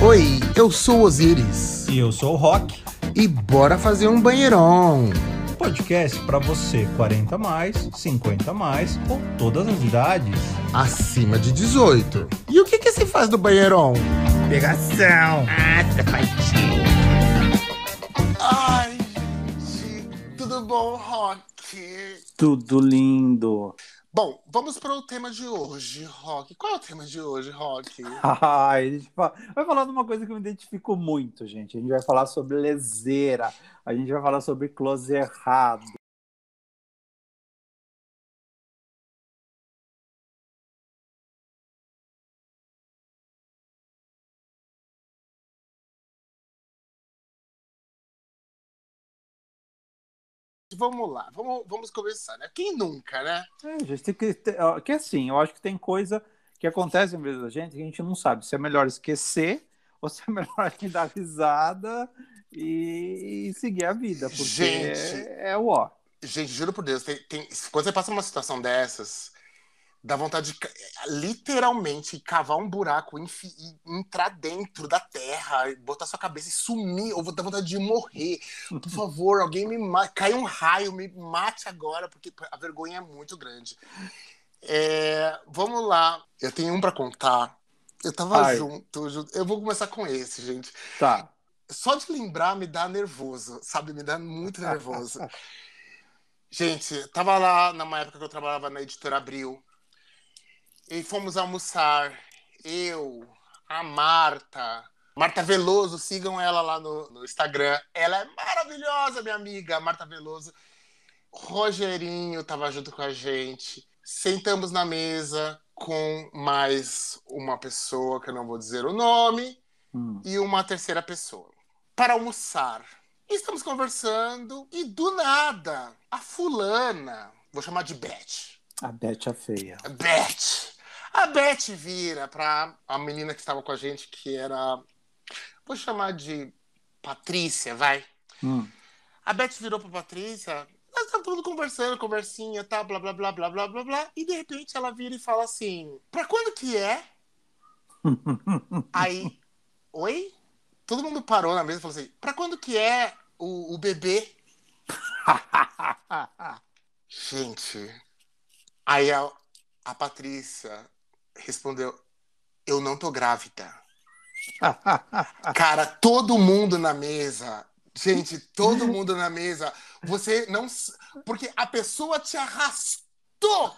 Oi, eu sou Osiris. E eu sou o Rock. E bora fazer um banheirão. Podcast para você 40 mais, 50 mais ou todas as idades. Acima de 18. E o que que se faz no banheirão? Pegação. Ah, sapatinho. Ai, gente, tudo bom, Rock? Tudo lindo. Bom, vamos para o tema de hoje, Rock. Qual é o tema de hoje, Rock? A gente vai falar de uma coisa que eu me identifico muito, gente. A gente vai falar sobre leseira, a gente vai falar sobre close errado. Vamos lá, vamos, vamos começar, né? Quem nunca, né? É, a gente tem que, que assim, eu acho que tem coisa que acontece em vez da gente que a gente não sabe se é melhor esquecer ou se é melhor dar risada e, e seguir a vida, porque Gente. é, é o ó. Gente, juro por Deus, tem, tem- quando você passa uma situação dessas, dá vontade de literalmente cavar um buraco, enfi- e entrar dentro da terra, botar sua cabeça e sumir, ou dá vontade de morrer. Por favor, alguém me mate, cai um raio, me mate agora, porque a vergonha é muito grande. É, vamos lá, eu tenho um pra contar. Eu tava Ai. junto, junto, eu vou começar com esse, gente. Tá. Só de lembrar me dá nervoso, sabe? Me dá muito nervoso. Gente, tava lá numa época que eu trabalhava na editora Abril. E fomos almoçar. Eu, a Marta. Marta Veloso, sigam ela lá no, no Instagram. Ela é maravilhosa, minha amiga, Marta Veloso. Rogerinho tava junto com a gente. Sentamos na mesa com mais uma pessoa, que eu não vou dizer o nome Hum. e uma terceira pessoa para almoçar. Estamos conversando e do nada a fulana, vou chamar de Beth. A Beth a feia. Beth. A Beth vira para a menina que estava com a gente que era vou chamar de Patrícia, vai. Hum. A Beth virou para Patrícia, nós estamos tudo conversando, conversinha, tá, blá blá blá blá blá blá blá, e de repente ela vira e fala assim: "Para quando que é?" Aí, oi? Todo mundo parou na mesa e falou assim: pra quando que é o, o bebê? Gente. Aí a, a Patrícia respondeu: Eu não tô grávida. Cara, todo mundo na mesa. Gente, todo mundo na mesa. Você não. Porque a pessoa te arrastou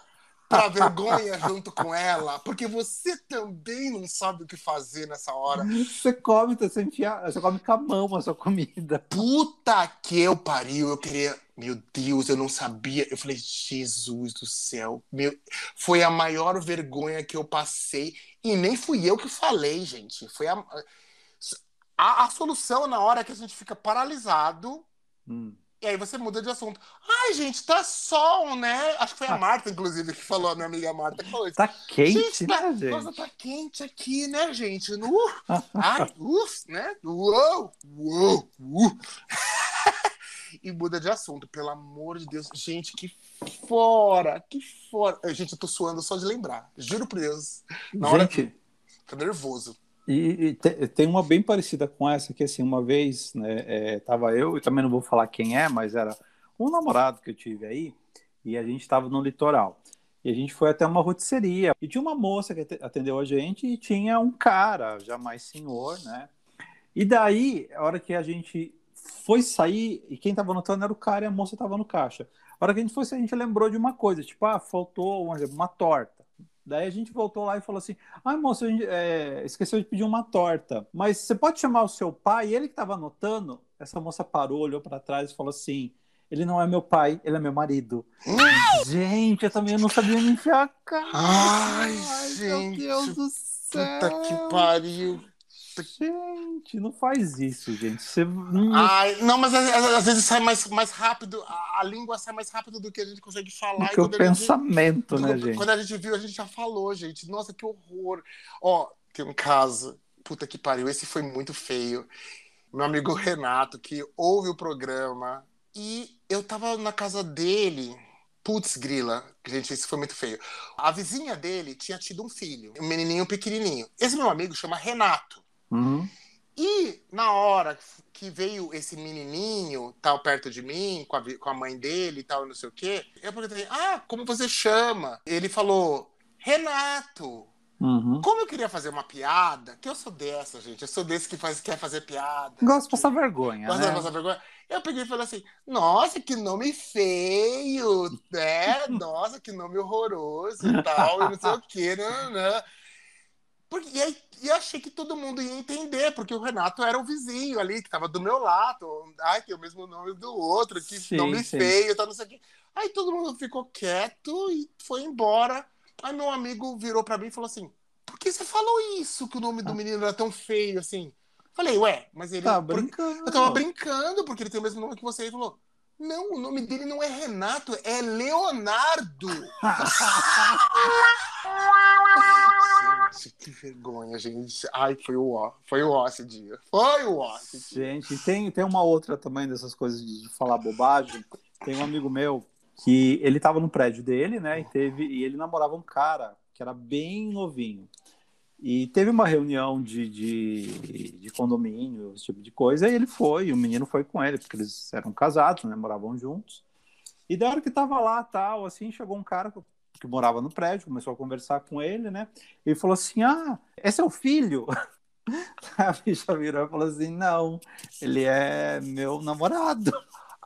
pra vergonha junto com ela. Porque você também não sabe o que fazer nessa hora. Você come, você, enfia, você come com a mão a sua comida. Puta que eu pariu, eu queria. Meu Deus, eu não sabia. Eu falei, Jesus do céu. Meu... Foi a maior vergonha que eu passei. E nem fui eu que falei, gente. Foi a. A, a solução na hora é que a gente fica paralisado. Hum. E aí você muda de assunto. Ai, gente, tá sol, né? Acho que foi a Ah. Marta, inclusive, que falou, a minha amiga Marta, isso. Tá quente, Gente, né, tá, gente? Nossa, tá quente aqui, né, gente? No, ai, uf, né? Uou, uou, uou. E muda de assunto, pelo amor de Deus. Gente, que fora, que fora. Gente, eu tô suando só de lembrar. Juro por Deus. Na hora Gente, tô nervoso. E, e te- tem uma bem parecida com essa, que assim, uma vez, né, é, tava eu, e também não vou falar quem é, mas era um namorado que eu tive aí, e a gente estava no litoral. E a gente foi até uma rotisseria, e tinha uma moça que ate- atendeu a gente, e tinha um cara, já mais senhor, né? E daí, a hora que a gente foi sair, e quem tava anotando era o cara e a moça tava no caixa. A hora que a gente foi sair, a gente lembrou de uma coisa, tipo, ah, faltou, exemplo, uma torta. Daí a gente voltou lá e falou assim: Ai, moça, a gente, é, esqueceu de pedir uma torta. Mas você pode chamar o seu pai? Ele que estava anotando, essa moça parou, olhou para trás e falou assim: Ele não é meu pai, ele é meu marido. gente, eu também não sabia me enfiar a cara. Ai, Meu gente, Deus do céu. Puta que pariu. Gente, não faz isso, gente. Você. Ai, não, mas às, vezes sai mais, mais rápido, a, língua sai mais rápido do que a gente consegue falar. Porque o quando a gente- pensamento, né, quando, gente? quando a gente viu, a gente já falou, gente. Nossa, que horror. Ó, tem um caso, puta que pariu, esse foi muito feio. Meu amigo Renato, que ouve o programa, e eu tava na casa dele. Putz, grila. Gente, isso foi muito feio. A vizinha dele tinha tido um filho, um menininho pequenininho. Esse meu amigo chama Renato. Uhum. E na hora que veio esse menininho, tal, perto de mim, com a, com a mãe dele e tal, não sei o quê, eu perguntei, ah, como você chama? Ele falou, Renato. Uhum. Como eu queria fazer uma piada, que eu sou dessa, gente, eu sou desse que faz, quer fazer piada. Gosto de passar vergonha, Gosto né? de passar vergonha. Eu peguei e falei assim, nossa, que nome feio, né? Nossa, que nome horroroso e tal, e não sei o quê, não, não. Porque, e, aí, e eu achei que todo mundo ia entender, porque o Renato era o vizinho ali, que tava do meu lado. Ai, que é o mesmo nome do outro, que Sim, nome sim. feio, tal, não sei o quê. Aí todo mundo ficou quieto e foi embora. Aí meu amigo virou pra mim e falou assim: Por que você falou isso? Que o nome do menino era tão feio assim? Falei, ué, mas ele. Tá brincando. Eu tava brincando, porque ele tem o mesmo nome que você. Ele falou: Não, o nome dele não é Renato, é Leonardo. gente, que vergonha, gente. Ai, foi o ó. Foi o ó esse dia. Foi o ó. Gente, tem, tem uma outra também dessas coisas de falar bobagem. Tem um amigo meu que ele tava no prédio dele, né? E, teve, e ele namorava um cara que era bem novinho. E teve uma reunião de, de, de condomínio, esse tipo de coisa, e ele foi, e o menino foi com ele, porque eles eram casados, né? Moravam juntos. E da hora que tava lá, tal, assim, chegou um cara que, morava no prédio, começou a conversar com ele, né? E falou assim: Ah, é seu filho? A bicha virou e falou assim: Não, ele é meu namorado.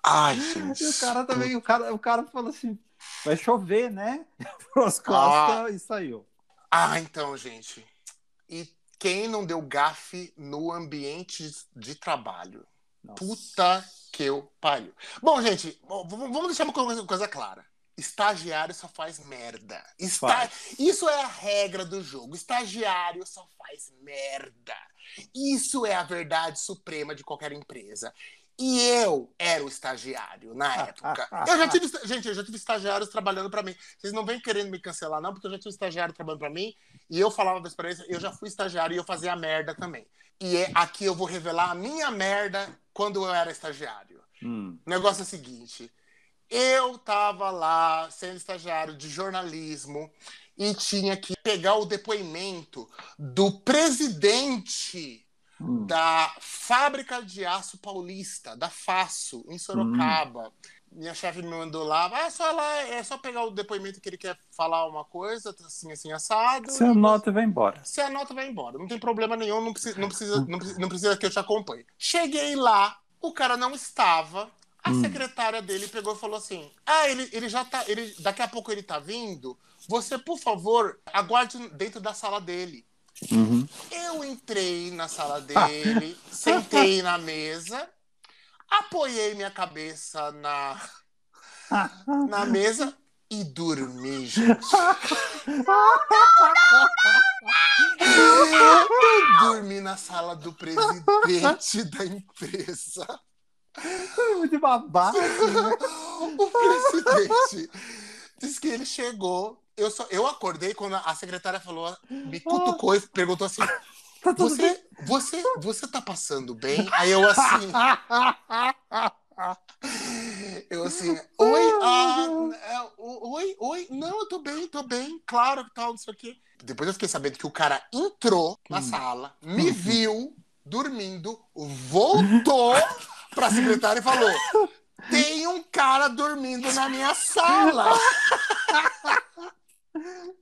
Ai, gente. E o cara também, o cara, o cara falou assim: Vai chover, né? Virou as costas e saiu. Ah, então, gente. E quem não deu gafe no ambiente de trabalho? Nossa. Puta que eu pariu. Bom, gente, vamos deixar uma coisa clara. Estagiário só faz merda. Esta... Faz. Isso é a regra do jogo. Estagiário só faz merda. Isso é a verdade suprema de qualquer empresa. E eu era o estagiário na época. Eu já tive, gente, eu já tive estagiários trabalhando para mim. Vocês não vêm querendo me cancelar, não, porque eu já tive estagiário trabalhando para mim e eu falava para eles, eu já fui estagiário e eu fazia merda também. E é, aqui eu vou revelar a minha merda quando eu era estagiário. Hum, O negócio é o seguinte: eu tava lá sendo estagiário de jornalismo e tinha que pegar o depoimento do presidente hum. da fábrica de aço paulista, da Faço, em Sorocaba. Minha chefe me mandou lá, ah, só lá, é só pegar o depoimento que ele quer falar uma coisa, assim, assim, assado. Você anota e vai embora. Você anota e vai embora. Não tem problema nenhum, não precisa, não precisa, não precisa, não precisa que eu te acompanhe. Cheguei lá, o cara não estava. A Hum. secretária dele pegou e falou assim: Ah, ele, ele já tá. Ele, daqui a pouco ele tá vindo. Você, por favor, aguarde dentro da sala dele. Uhum. Eu entrei na sala dele, sentei na mesa, apoiei minha cabeça na, na mesa e dormi, gente. Eu dormi na sala do presidente da empresa. Muito babaca. né? O presidente disse que ele chegou. Eu, só, eu acordei quando a secretária falou, me cutucou e perguntou assim: Tá tudo bem? você, você, você tá passando bem? Aí eu assim. Eu assim, oi, ah, é, oi, oi, não, eu tô bem, tô bem, claro, tal, não sei o quê. Depois eu fiquei sabendo que o cara entrou na Hum. sala, me viu dormindo, voltou pra secretária e falou: tem um cara dormindo na minha sala.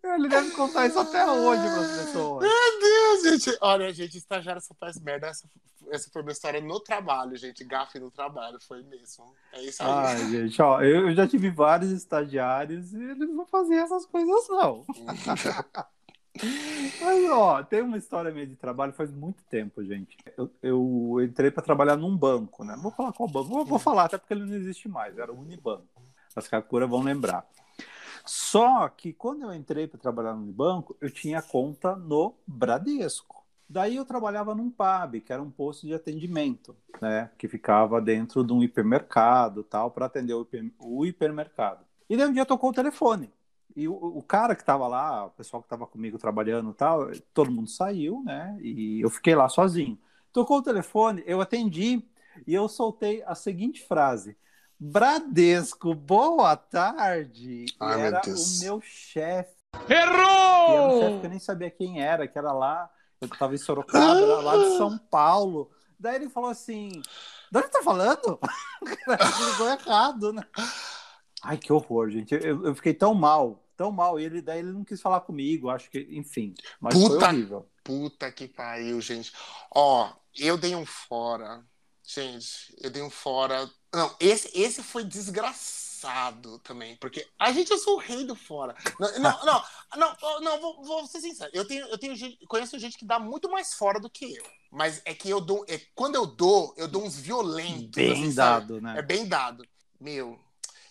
Ele deve contar isso até hoje para as pessoas. Meu Deus, gente. Olha, gente, estagiário só faz merda. Essa, essa foi uma história no trabalho, gente. Gafe no trabalho, foi mesmo. É isso aí. Ai, gente, ó, eu eu já tive vários estagiários e eles não faziam essas coisas, não. Mas, ó, tem uma história minha de trabalho faz muito tempo, gente. Eu, eu entrei para trabalhar num banco, né? Não vou falar qual banco, vou, vou falar até porque ele não existe mais, era o Unibanco. As Kakura vão lembrar. Só que quando eu entrei para trabalhar no Unibanco, eu tinha conta no Bradesco. Daí eu trabalhava num pub, que era um posto de atendimento, né? Que ficava dentro de um hipermercado tal, para atender o, hiper- o hipermercado. E daí um dia tocou o telefone. E o, o cara que estava lá, o pessoal que estava comigo trabalhando e tal, todo mundo saiu, né? E eu fiquei lá sozinho. Tocou o telefone, eu atendi e eu soltei a seguinte frase: Bradesco, boa tarde. Ai, meu era Deus. o meu chefe. E era um chefe que eu Errou! nem sabia quem era, que era lá. Eu tava em Sorocaba, era lá de São Paulo. Daí ele falou assim: de onde tá falando? ele ligou errado, né? Ai, que horror, gente. Eu, eu, fiquei tão mal, tão mal. E ele, daí ele não quis falar comigo, acho que, enfim. Mas puta, foi horrível. Puta que pariu, gente. Ó, eu dei um fora. Gente, eu dei um fora. Não, esse, esse foi desgraçado também, porque a gente eu sou o rei do fora. Não, não, não, não, não vou, vou, ser sincero. Eu tenho, eu tenho gente, conheço gente que dá muito mais fora do que eu. Mas é que eu dou, é, quando eu dou, eu dou uns violentos. Bem assim, dado, sabe? né? É bem dado. Meu,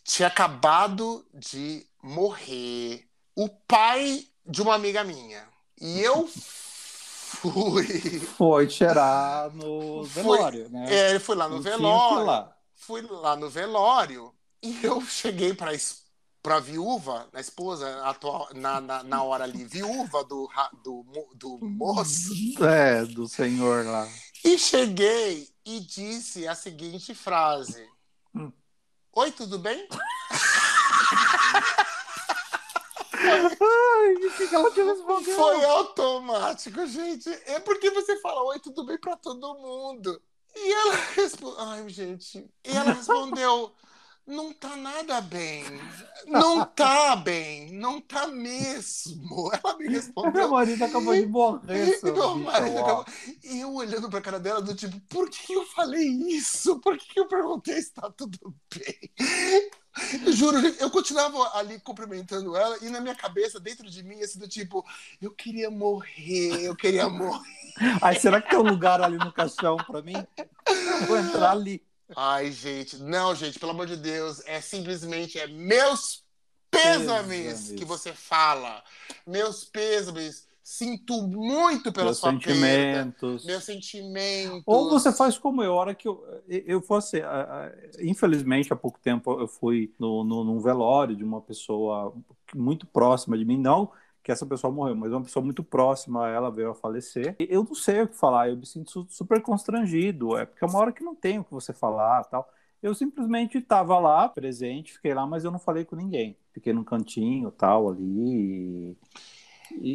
tinha acabado de morrer o pai de uma amiga minha. E eu fui. Foi cheirar no velório, né? É, ele foi lá no velório. Lá. Fui lá no velório e eu cheguei para para viúva, na esposa atual, na, na, na, hora ali, viúva do, do, do moço. É, do senhor lá. E cheguei e disse a seguinte frase: hum. Oi, tudo bem? Ai, o que, que ela te respondeu? Foi automático, gente. É porque você fala oi, tudo bem para todo mundo. E ela respondeu. Ai, gente. E ela respondeu: não tá nada bem. Não tá bem. Não tá mesmo. Ela me respondeu. Meu marido acabou de morrer. Meu marido acabou... E eu olhando pra cara dela, do tipo, por que eu falei isso? Por que eu perguntei se tá tudo bem? Eu juro, eu continuava ali cumprimentando ela e na minha cabeça, dentro de mim, assim, do tipo, eu queria morrer, eu queria morrer. Ai, será que tem um lugar ali no caixão pra mim? Eu vou entrar ali. Ai, gente, não, gente, pelo amor de Deus, é simplesmente é meus pêsames, que você fala. Meus pêsames. Sinto muito pela meus sua sentimentos. Perda, meus sentimentos. Ou você faz como eu, a hora que eu, eu fosse. Infelizmente, há pouco tempo eu fui no, no, num velório de uma pessoa muito próxima de mim, não que essa pessoa morreu, mas uma pessoa muito próxima a ela veio a falecer. E eu não sei o que falar, eu me sinto super constrangido, é porque é uma hora que não tem o que você falar tal. Eu simplesmente estava lá, presente, fiquei lá, mas eu não falei com ninguém. Fiquei num cantinho tal ali. E,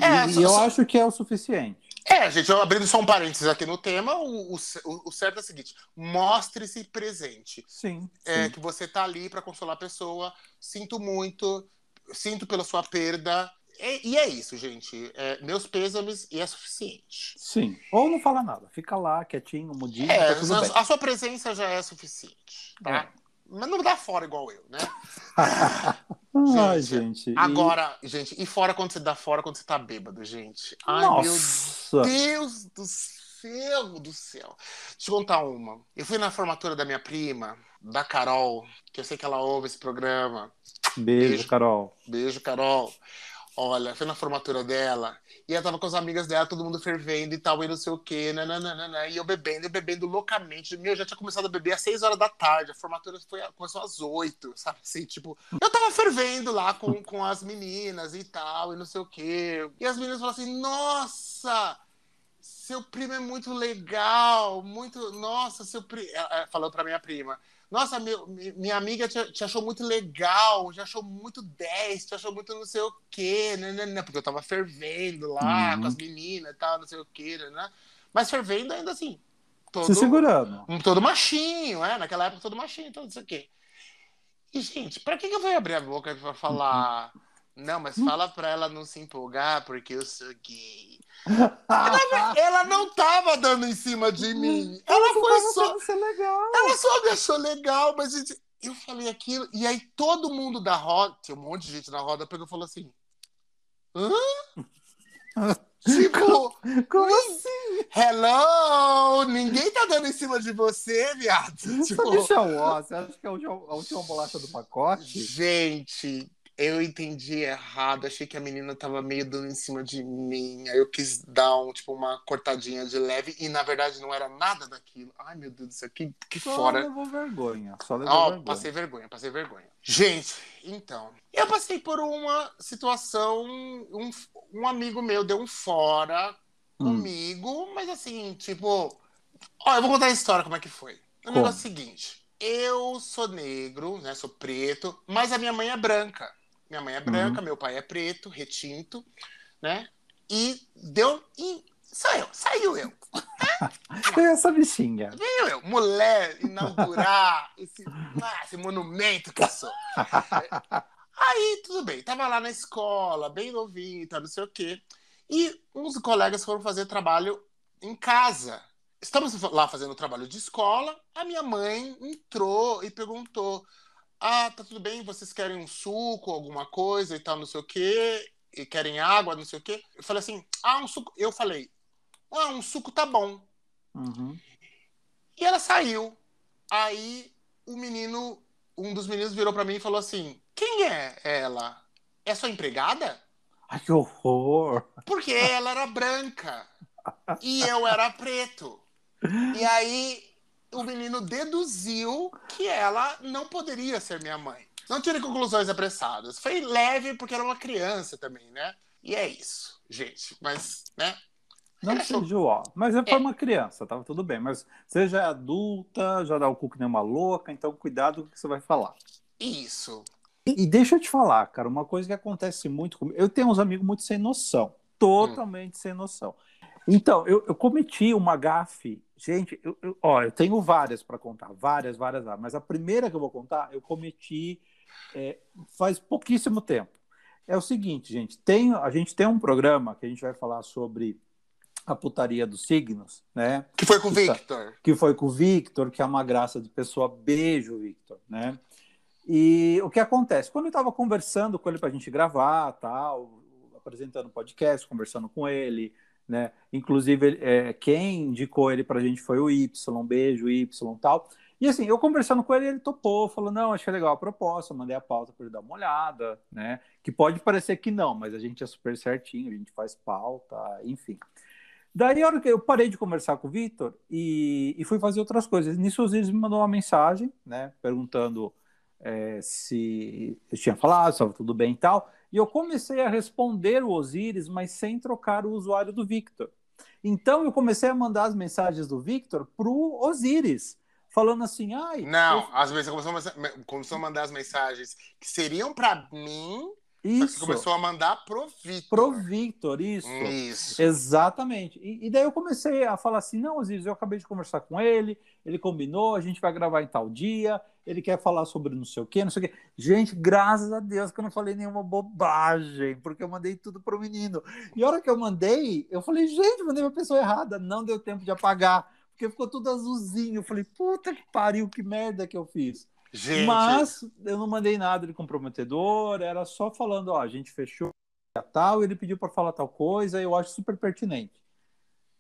é, e só, eu só... acho que é o suficiente. É, gente, eu abrindo só um parênteses aqui no tema, o, o, o certo é o seguinte: mostre-se presente. Sim. É sim. que você tá ali para consolar a pessoa. Sinto muito, sinto pela sua perda. E, e é isso, gente. É, meus pêsames e é suficiente. Sim. Ou não fala nada. Fica lá, quietinho, mudinho. É, tá a, a, sua presença já é suficiente. Tá? É. Mas não dá fora igual eu, né? gente, Ai, gente. Agora, e... gente, e fora quando você dá fora quando você tá bêbado, gente? Ai, Nossa. meu Deus do céu do céu. Deixa eu contar uma. Eu fui na formatura da minha prima, da Carol, que eu sei que ela ouve esse programa. Beijo, Beijo Carol. Beijo, Carol. Olha, foi na formatura dela, e ela tava com as amigas dela, todo mundo fervendo e tal, e não sei o quê, nananana, e eu bebendo, e bebendo loucamente. Meu, eu já tinha começado a beber às 6 horas da tarde, a formatura foi, começou às 8, sabe assim, tipo, eu tava fervendo lá com, com as meninas e tal, e não sei o quê. E as meninas falaram assim, nossa, seu primo é muito legal, muito, nossa, seu primo, falou pra minha prima, nossa, meu, minha amiga te, te, achou muito legal, te achou muito 10, te achou muito não sei o quê, né, né, né, porque eu tava fervendo lá uhum. com as meninas e tal, não sei o quê, né, né, mas fervendo ainda assim. Todo, Se segurando. Todo machinho, é, naquela época todo machinho, todo isso aqui. E, gente, pra que, que eu vou abrir a boca pra falar. Uhum. Não, mas fala pra ela não se empolgar porque eu sou gay. Ela, ela, não tava dando em cima de mim. Ela foi só. Ela só me achou legal, mas gente, eu falei aquilo. E aí todo mundo da roda, tinha um monte de gente na roda, pegou e falou assim: Hã? Tipo, como assim? Hello! Ninguém tá dando em cima de você, viado. Tipo, Você acha que é a última bolacha do pacote? Gente, eu entendi errado, achei que a menina tava meio dando em cima de mim. Aí eu quis dar um, tipo, uma cortadinha de leve e na verdade não era nada daquilo. Ai, meu Deus do céu, que, que só fora. Só levou vergonha. Só levou oh, vergonha. Passei vergonha, passei vergonha. Gente, então, eu passei por uma situação. Um, um amigo meu deu um fora hum. comigo, mas assim, tipo. Ó, eu vou contar a história como é que foi. O negócio é o seguinte. Eu sou negro, né? Sou preto, mas a minha mãe é branca. Minha mãe é branca, uhum. meu pai é preto, retinto, né? E deu. E sou eu, saiu eu. É essa bichinha. Veio eu, mulher, inaugurar esse, ah, esse monumento que eu sou. Aí, tudo bem, tava lá na escola, bem novinho, tá, não sei o quê. E uns colegas foram fazer trabalho em casa. Estamos lá fazendo trabalho de escola, a minha mãe entrou e perguntou: Ah, tá tudo bem, vocês querem um suco, alguma coisa e tal, não sei o quê, e querem água, não sei o quê. Eu falei assim: Ah, um suco. Eu falei: Ah, um suco tá bom. Uhum. E ela saiu. Aí o menino, um dos meninos virou para mim e falou assim: Quem é ela? É sua empregada? Ai, que horror! Porque ela era branca e eu era preto. E aí o menino deduziu que ela não poderia ser minha mãe. Não tire conclusões apressadas. Foi leve porque era uma criança também, né? E é isso, gente. Mas, né? Não achou- seja ó. Mas é É. para uma criança, tava tudo bem. Mas você já é adulta, já dá o cu que nem uma louca, então cuidado com o que você vai falar. Isso. E, e deixa eu te falar, cara, uma coisa que acontece muito comigo. Eu tenho uns amigos muito sem noção. Totalmente sem noção. Então, eu, eu cometi uma gafe. Gente, eu, eu- ó, eu tenho várias para contar. Várias, várias, várias. Mas a primeira que eu vou contar, eu cometi é, faz pouquíssimo tempo. É o seguinte, gente. Tem, a gente tem um programa que a gente vai falar sobre a putaria dos signos, né? Que foi com o Tá. Victor. que foi com o Victor, que é uma graça de pessoa. Beijo, Victor, né? E o que acontece? Quando eu estava conversando com ele para a gente gravar, tal, apresentando o podcast, conversando com ele, né? Inclusive, é, quem indicou ele para a gente foi o Y, beijo, Y, tal. E assim, eu conversando com ele, ele topou, falou: não, achei legal a proposta, mandei a pauta para ele dar uma olhada, né? Que pode parecer que não, mas a gente é super certinho, a gente faz pauta, enfim. Daí, a hora que eu parei de conversar com o Vitor e, e fui fazer outras coisas. Nisso, o Osiris me mandou uma mensagem, né, perguntando é, se eu tinha falado, estava tudo bem e tal. E eu comecei a responder o Osiris, mas sem trocar o usuário do Victor. Então, eu comecei a mandar as mensagens do Victor pro Osiris, falando assim, ai... Não, eu- as mensagens começou, a mensa- começou a mandar as mensagens que seriam pra mim, Isso, começou a mandar pro Victor. pro Victor, isso. Isso. Exatamente. E, e daí eu comecei a falar assim: não, Osiris, eu acabei de conversar com ele, ele combinou, a gente vai gravar em tal dia, ele quer falar sobre não sei o quê, não sei o quê. Gente, graças a Deus que eu não falei nenhuma bobagem, porque eu mandei tudo pro menino. E a hora que eu mandei, eu falei, gente, mandei pra pessoa errada, não deu tempo de apagar, porque ficou tudo azulzinho. Eu falei, puta que pariu, que merda que eu fiz. Gente, Mas eu não mandei nada de comprometedor, era só falando, ó, a gente fechou a tal, ele pediu para falar tal coisa, eu acho super pertinente.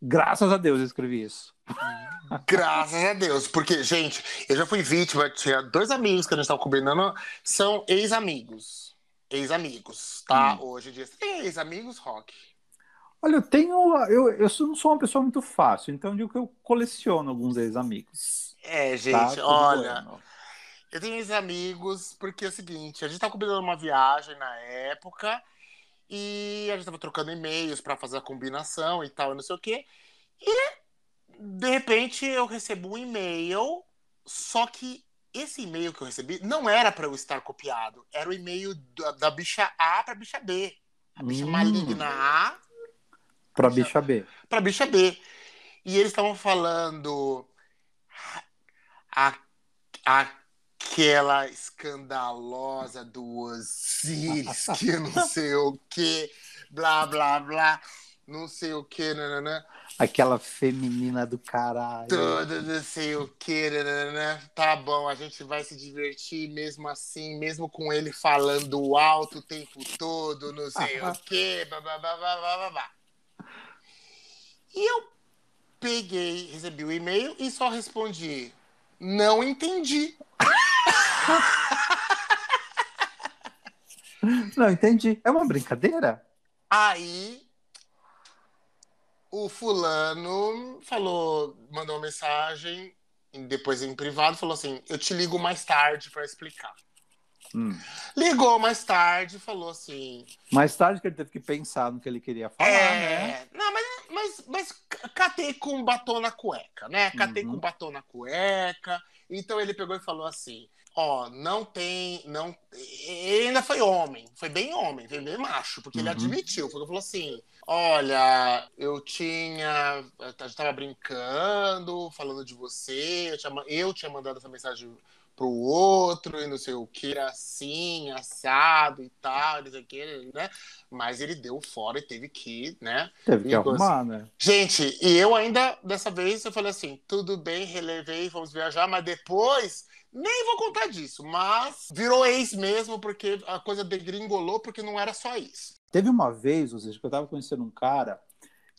Graças a Deus eu escrevi isso. graças a Deus. Porque, gente, eu já fui vítima, tinha dois amigos que a gente tava combinando, são ex-amigos. Ex-amigos, tá? Hum. Hoje em dia. Ex-amigos, Rock? Olha, eu tenho. Eu, eu não sou uma pessoa muito fácil, então eu digo que eu coleciono alguns ex-amigos. É, tá? gente, Tudo olha. bueno. Eu tenho ex-amigos, porque é o seguinte, a gente tava combinando uma viagem na época e a gente tava trocando e-mails pra fazer a combinação e tal, e não sei o quê. E de repente eu recebo um e-mail, só que esse e-mail que eu recebi não era pra eu estar copiado, era o e-mail da, da bicha A pra bicha B. A bicha Hum. maligna A Pra bicha B. pra bicha B. E eles estavam falando a, aquela escandalosa do Osiris, que não sei o que, blá, blá, blá, não sei o que, nananã, Aquela feminina do caralho. tudo não sei o que, nananã. Tá bom, a gente vai se divertir mesmo assim, mesmo com ele falando alto o tempo todo, não sei o que, blá, blá, blá, blá, blá, blá. E eu peguei, recebi o e-mail e só respondi: não entendi. Não, entendi. É uma brincadeira? Aí o fulano falou, mandou uma mensagem, depois em privado, falou assim: eu te ligo mais tarde para explicar. Hum. Ligou mais tarde, falou assim: Mais tarde que ele teve que pensar no que ele queria falar, né? é, não, mas, mas, mas catei com batom na cueca, né? Catei Uhum. com batom na cueca. Então ele pegou e falou assim: ó, não tem, não, ele ainda foi homem, foi bem homem, foi bem macho, porque ele Uhum. admitiu, ele falou assim, olha, eu tinha, a gente tava brincando, falando de você, eu tinha, eu tinha mandado essa mensagem pro outro e não sei o que, assim, assado e tal, não sei o que, né? Mas ele deu fora e teve que, né? Teve que arrumar, né? Gente, e eu ainda, dessa vez, eu falei assim, tudo bem, relevei, vamos viajar, mas depois, nem vou contar disso, mas virou ex mesmo, porque a coisa degringolou, porque não era só isso. Teve uma vez, ou seja, que eu tava conhecendo um cara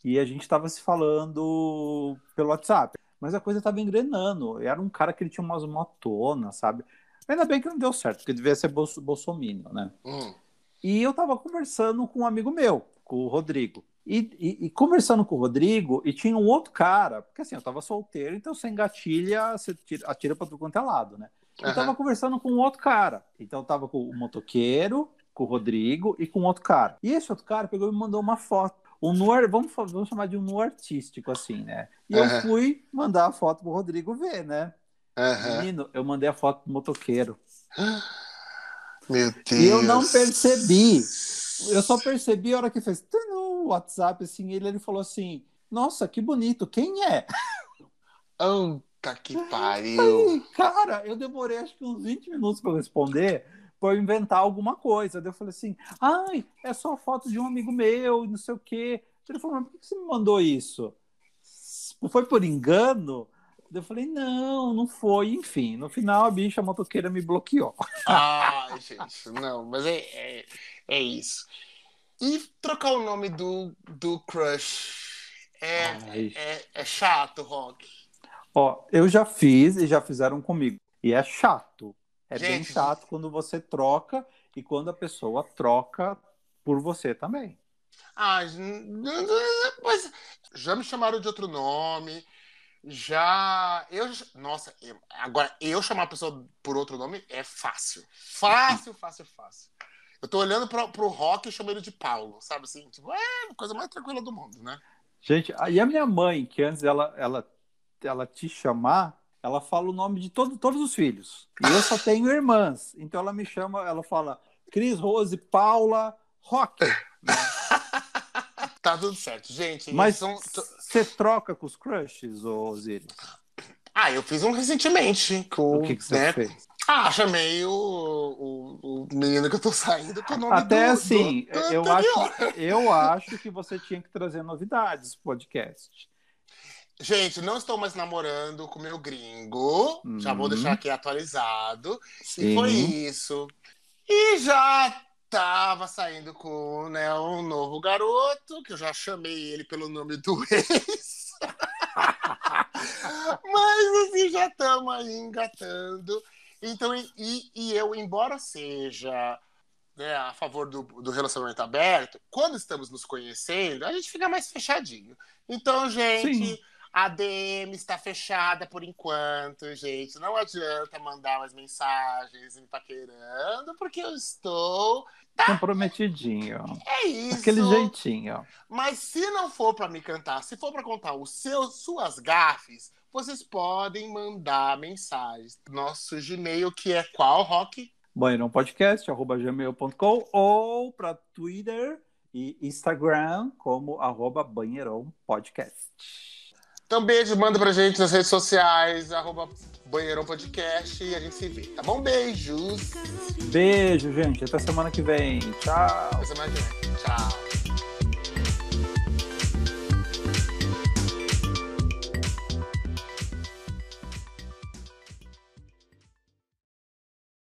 e a gente tava se falando pelo WhatsApp, mas a coisa tava engrenando. Era um cara que ele tinha umas motonas, sabe? Ainda bem que não deu certo, porque devia ser bolso, bolsominion, né? Hum. E eu tava conversando com um amigo meu, com o Rodrigo. E, e- e conversando com o Rodrigo, e tinha um outro cara, porque assim, eu tava solteiro, então sem gatilha, você tira, atira pra tudo quanto é lado, né? Eu tava Aham. conversando com um outro cara. Então eu tava com o motoqueiro, com o Rodrigo e com outro cara. E esse outro cara pegou e me mandou uma foto. Um nu, vamos, vamos chamar de um nu artístico, assim, né? E eu Aham. fui mandar a foto pro Rodrigo ver, né? Aham. Menino, eu mandei a foto do motoqueiro. Meu Deus. E eu não percebi. Eu só percebi a hora que fez tum, WhatsApp, assim, ele, ele falou assim, nossa, que bonito, quem é? Puta que pariu. Aí, cara, eu demorei acho que uns 20 minutos para responder, para inventar alguma coisa. Daí eu falei assim, ai, é só foto de um amigo meu, e não sei o quê. Ele falou, mas por que você me mandou isso? Foi por engano? Eu falei, não, não foi. Enfim, no final a bicha motoqueira me bloqueou. Ai, gente, não, mas é, é, é isso. E trocar o nome do, do crush é, Ai. é, é chato, Rock. Ó, eu já fiz e já fizeram comigo. E é chato. É bem Gente. chato quando você troca e quando a pessoa troca por você também. Ah, mas já me chamaram de outro nome. Já. Eu, nossa, eu- agora eu chamar a pessoa por outro nome é fácil. Fácil, fácil, fácil. Eu tô olhando pra, pro rock e chamo ele de Paulo, sabe assim? Tipo, é a coisa mais tranquila do mundo, né? Gente, aí a minha mãe, que antes ela, ela, ela te chamar, ela fala o nome de todo, todos os filhos. E eu só tenho irmãs. Então ela me chama, ela fala Cris, Rose, Paula, Rock. né? Tá tudo certo. Gente, Mas são. você troca com os crushes, ô Osiris? Ah, eu fiz um recentemente. Com, O que, que você né? fez? Ah, chamei o, o, o menino que eu tô saindo com o nome Até do, assim, do- do eu, anterior. acho, eu acho que você tinha que trazer novidades pro podcast. Gente, não estou mais namorando com meu gringo. Já vou Uhum. deixar aqui atualizado. Sim. E foi isso. E já tava saindo com né, um novo garoto, que eu já chamei ele pelo nome do ex. Mas assim, já estamos aí engatando. Então, e, e eu, embora seja né, a favor do, do relacionamento aberto, quando estamos nos conhecendo, a gente fica mais fechadinho. Então, gente, Sim. a DM está fechada por enquanto, gente. Não adianta mandar mais mensagens me paquerando, porque eu estou. Comprometidinho. É isso. Aquele jeitinho. Mas se não for para me cantar, se for para contar os seus, suas gafes, vocês podem mandar mensagens. Nosso Gmail, que é qual, Rock? banheirãopodcast.gmail.com ou para Twitter e Instagram como arroba banheirãopodcast. Então, beijo, manda pra gente nas redes sociais, arroba Banheirão Podcast, e a gente se vê, tá bom? Beijos. Beijo, gente. Até semana que vem. Tchau. Até semana que vem. Tchau.